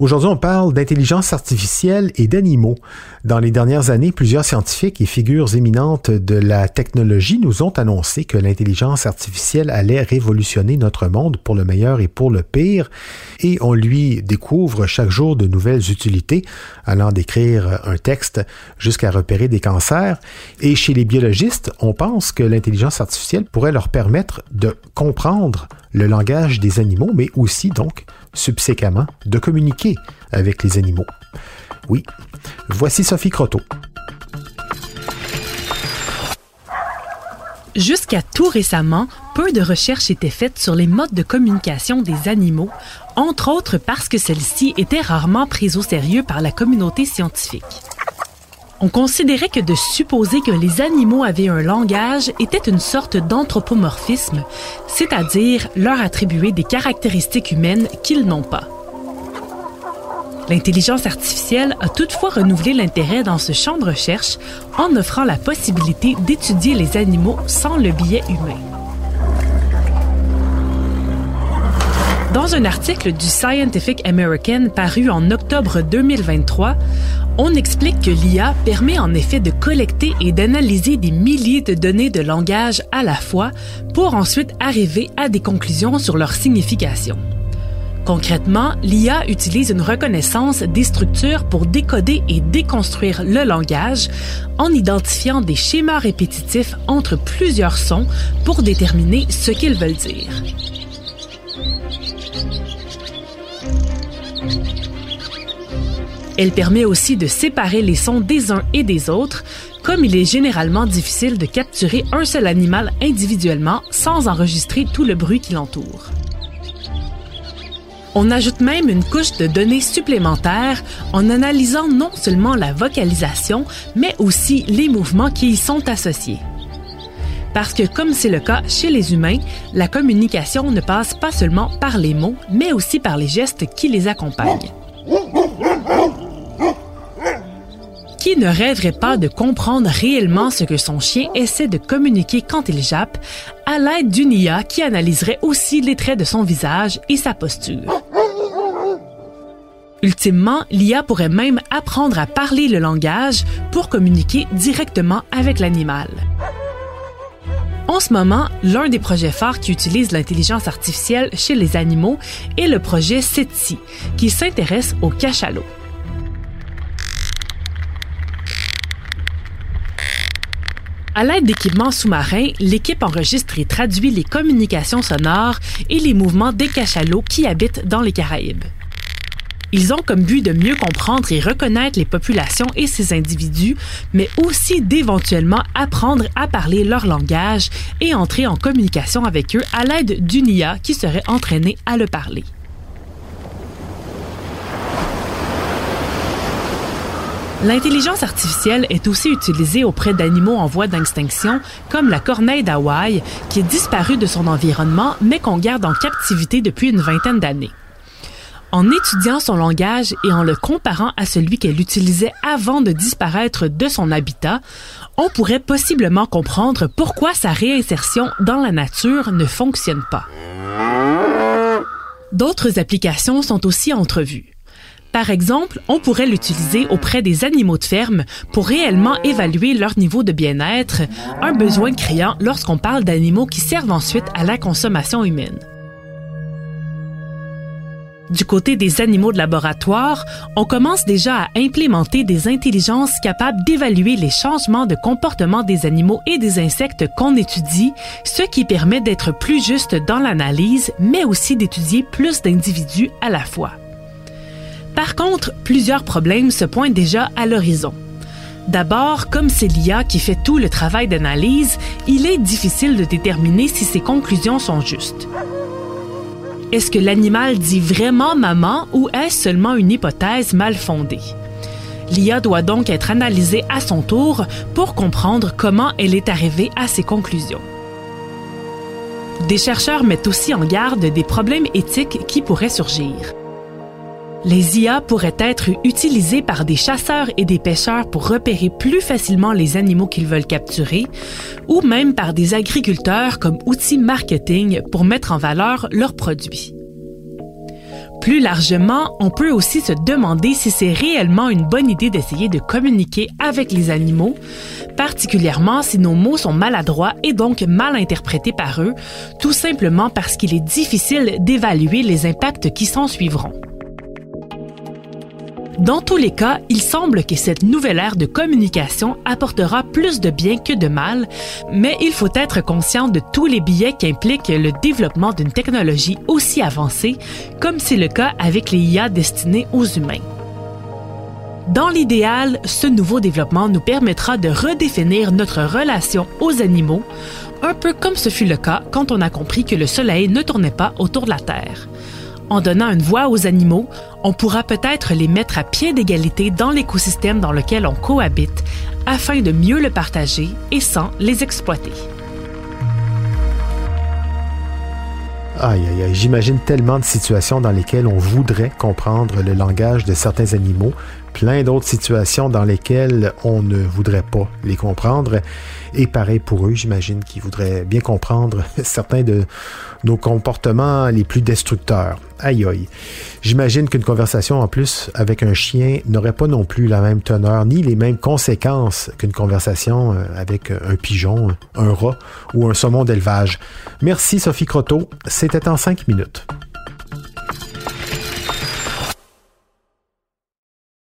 Aujourd'hui, on parle d'intelligence artificielle et d'animaux. Dans les dernières années, plusieurs scientifiques et figures éminentes de la technologie nous ont annoncé que l'intelligence artificielle allait révolutionner notre monde pour le meilleur et pour le pire, et on lui découvre chaque jour de nouvelles utilités, allant d'écrire un texte jusqu'à repérer des cancers. Et chez les biologistes, on pense que l'intelligence artificielle pourrait leur permettre de comprendre le langage des animaux, mais aussi donc subséquemment de communiquer avec les animaux. Oui, voici Sophie Croteau. Jusqu'à tout récemment, peu de recherches étaient faites sur les modes de communication des animaux, entre autres parce que celles-ci étaient rarement prises au sérieux par la communauté scientifique. On considérait que de supposer que les animaux avaient un langage était une sorte d'anthropomorphisme, c'est-à-dire leur attribuer des caractéristiques humaines qu'ils n'ont pas. L'intelligence artificielle a toutefois renouvelé l'intérêt dans ce champ de recherche en offrant la possibilité d'étudier les animaux sans le biais humain. Dans un article du Scientific American paru en octobre 2023, on explique que l'IA permet en effet de collecter et d'analyser des milliers de données de langage à la fois pour ensuite arriver à des conclusions sur leur signification. Concrètement, l'IA utilise une reconnaissance des structures pour décoder et déconstruire le langage en identifiant des schémas répétitifs entre plusieurs sons pour déterminer ce qu'ils veulent dire. Elle permet aussi de séparer les sons des uns et des autres, comme il est généralement difficile de capturer un seul animal individuellement sans enregistrer tout le bruit qui l'entoure. On ajoute même une couche de données supplémentaires en analysant non seulement la vocalisation, mais aussi les mouvements qui y sont associés. Parce que comme c'est le cas chez les humains, la communication ne passe pas seulement par les mots, mais aussi par les gestes qui les accompagnent. Qui ne rêverait pas de comprendre réellement ce que son chien essaie de communiquer quand il jappe à l'aide d'une IA qui analyserait aussi les traits de son visage et sa posture? Ultimement, l'IA pourrait même apprendre à parler le langage pour communiquer directement avec l'animal. En ce moment, l'un des projets phares qui utilise l'intelligence artificielle chez les animaux est le projet SETSI, qui s'intéresse au cachalot. À l'aide d'équipements sous-marins, l'équipe enregistre et traduit les communications sonores et les mouvements des cachalots qui habitent dans les Caraïbes. Ils ont comme but de mieux comprendre et reconnaître les populations et ces individus, mais aussi d'éventuellement apprendre à parler leur langage et entrer en communication avec eux à l'aide d'une IA qui serait entraînée à le parler. L'intelligence artificielle est aussi utilisée auprès d'animaux en voie d'extinction, comme la corneille d'Hawaï, qui est disparue de son environnement, mais qu'on garde en captivité depuis une vingtaine d'années. En étudiant son langage et en le comparant à celui qu'elle utilisait avant de disparaître de son habitat, on pourrait possiblement comprendre pourquoi sa réinsertion dans la nature ne fonctionne pas. D'autres applications sont aussi entrevues. Par exemple, on pourrait l'utiliser auprès des animaux de ferme pour réellement évaluer leur niveau de bien-être, un besoin criant lorsqu'on parle d'animaux qui servent ensuite à la consommation humaine. Du côté des animaux de laboratoire, on commence déjà à implémenter des intelligences capables d'évaluer les changements de comportement des animaux et des insectes qu'on étudie, ce qui permet d'être plus juste dans l'analyse, mais aussi d'étudier plus d'individus à la fois. Par contre, plusieurs problèmes se pointent déjà à l'horizon. D'abord, comme c'est l'IA qui fait tout le travail d'analyse, il est difficile de déterminer si ses conclusions sont justes. Est-ce que l'animal dit vraiment maman ou est-ce seulement une hypothèse mal fondée? L'IA doit donc être analysée à son tour pour comprendre comment elle est arrivée à ses conclusions. Des chercheurs mettent aussi en garde des problèmes éthiques qui pourraient surgir. Les IA pourraient être utilisés par des chasseurs et des pêcheurs pour repérer plus facilement les animaux qu'ils veulent capturer, ou même par des agriculteurs comme outils marketing pour mettre en valeur leurs produits. Plus largement, on peut aussi se demander si c'est réellement une bonne idée d'essayer de communiquer avec les animaux, particulièrement si nos mots sont maladroits et donc mal interprétés par eux, tout simplement parce qu'il est difficile d'évaluer les impacts qui s'en suivront. Dans tous les cas, il semble que cette nouvelle ère de communication apportera plus de bien que de mal, mais il faut être conscient de tous les billets qu'implique le développement d'une technologie aussi avancée, comme c'est le cas avec les IA destinés aux humains. Dans l'idéal, ce nouveau développement nous permettra de redéfinir notre relation aux animaux, un peu comme ce fut le cas quand on a compris que le Soleil ne tournait pas autour de la Terre. En donnant une voix aux animaux, on pourra peut-être les mettre à pied d'égalité dans l'écosystème dans lequel on cohabite afin de mieux le partager et sans les exploiter. Aïe, aïe, aïe, j'imagine tellement de situations dans lesquelles on voudrait comprendre le langage de certains animaux, plein d'autres situations dans lesquelles on ne voudrait pas les comprendre. Et pareil pour eux, j'imagine qu'ils voudraient bien comprendre certains de nos comportements les plus destructeurs. Aïe aïe. J'imagine qu'une conversation en plus avec un chien n'aurait pas non plus la même teneur ni les mêmes conséquences qu'une conversation euh, avec un pigeon, un rat ou un saumon d'élevage. Merci Sophie Croteau. C'était en cinq minutes.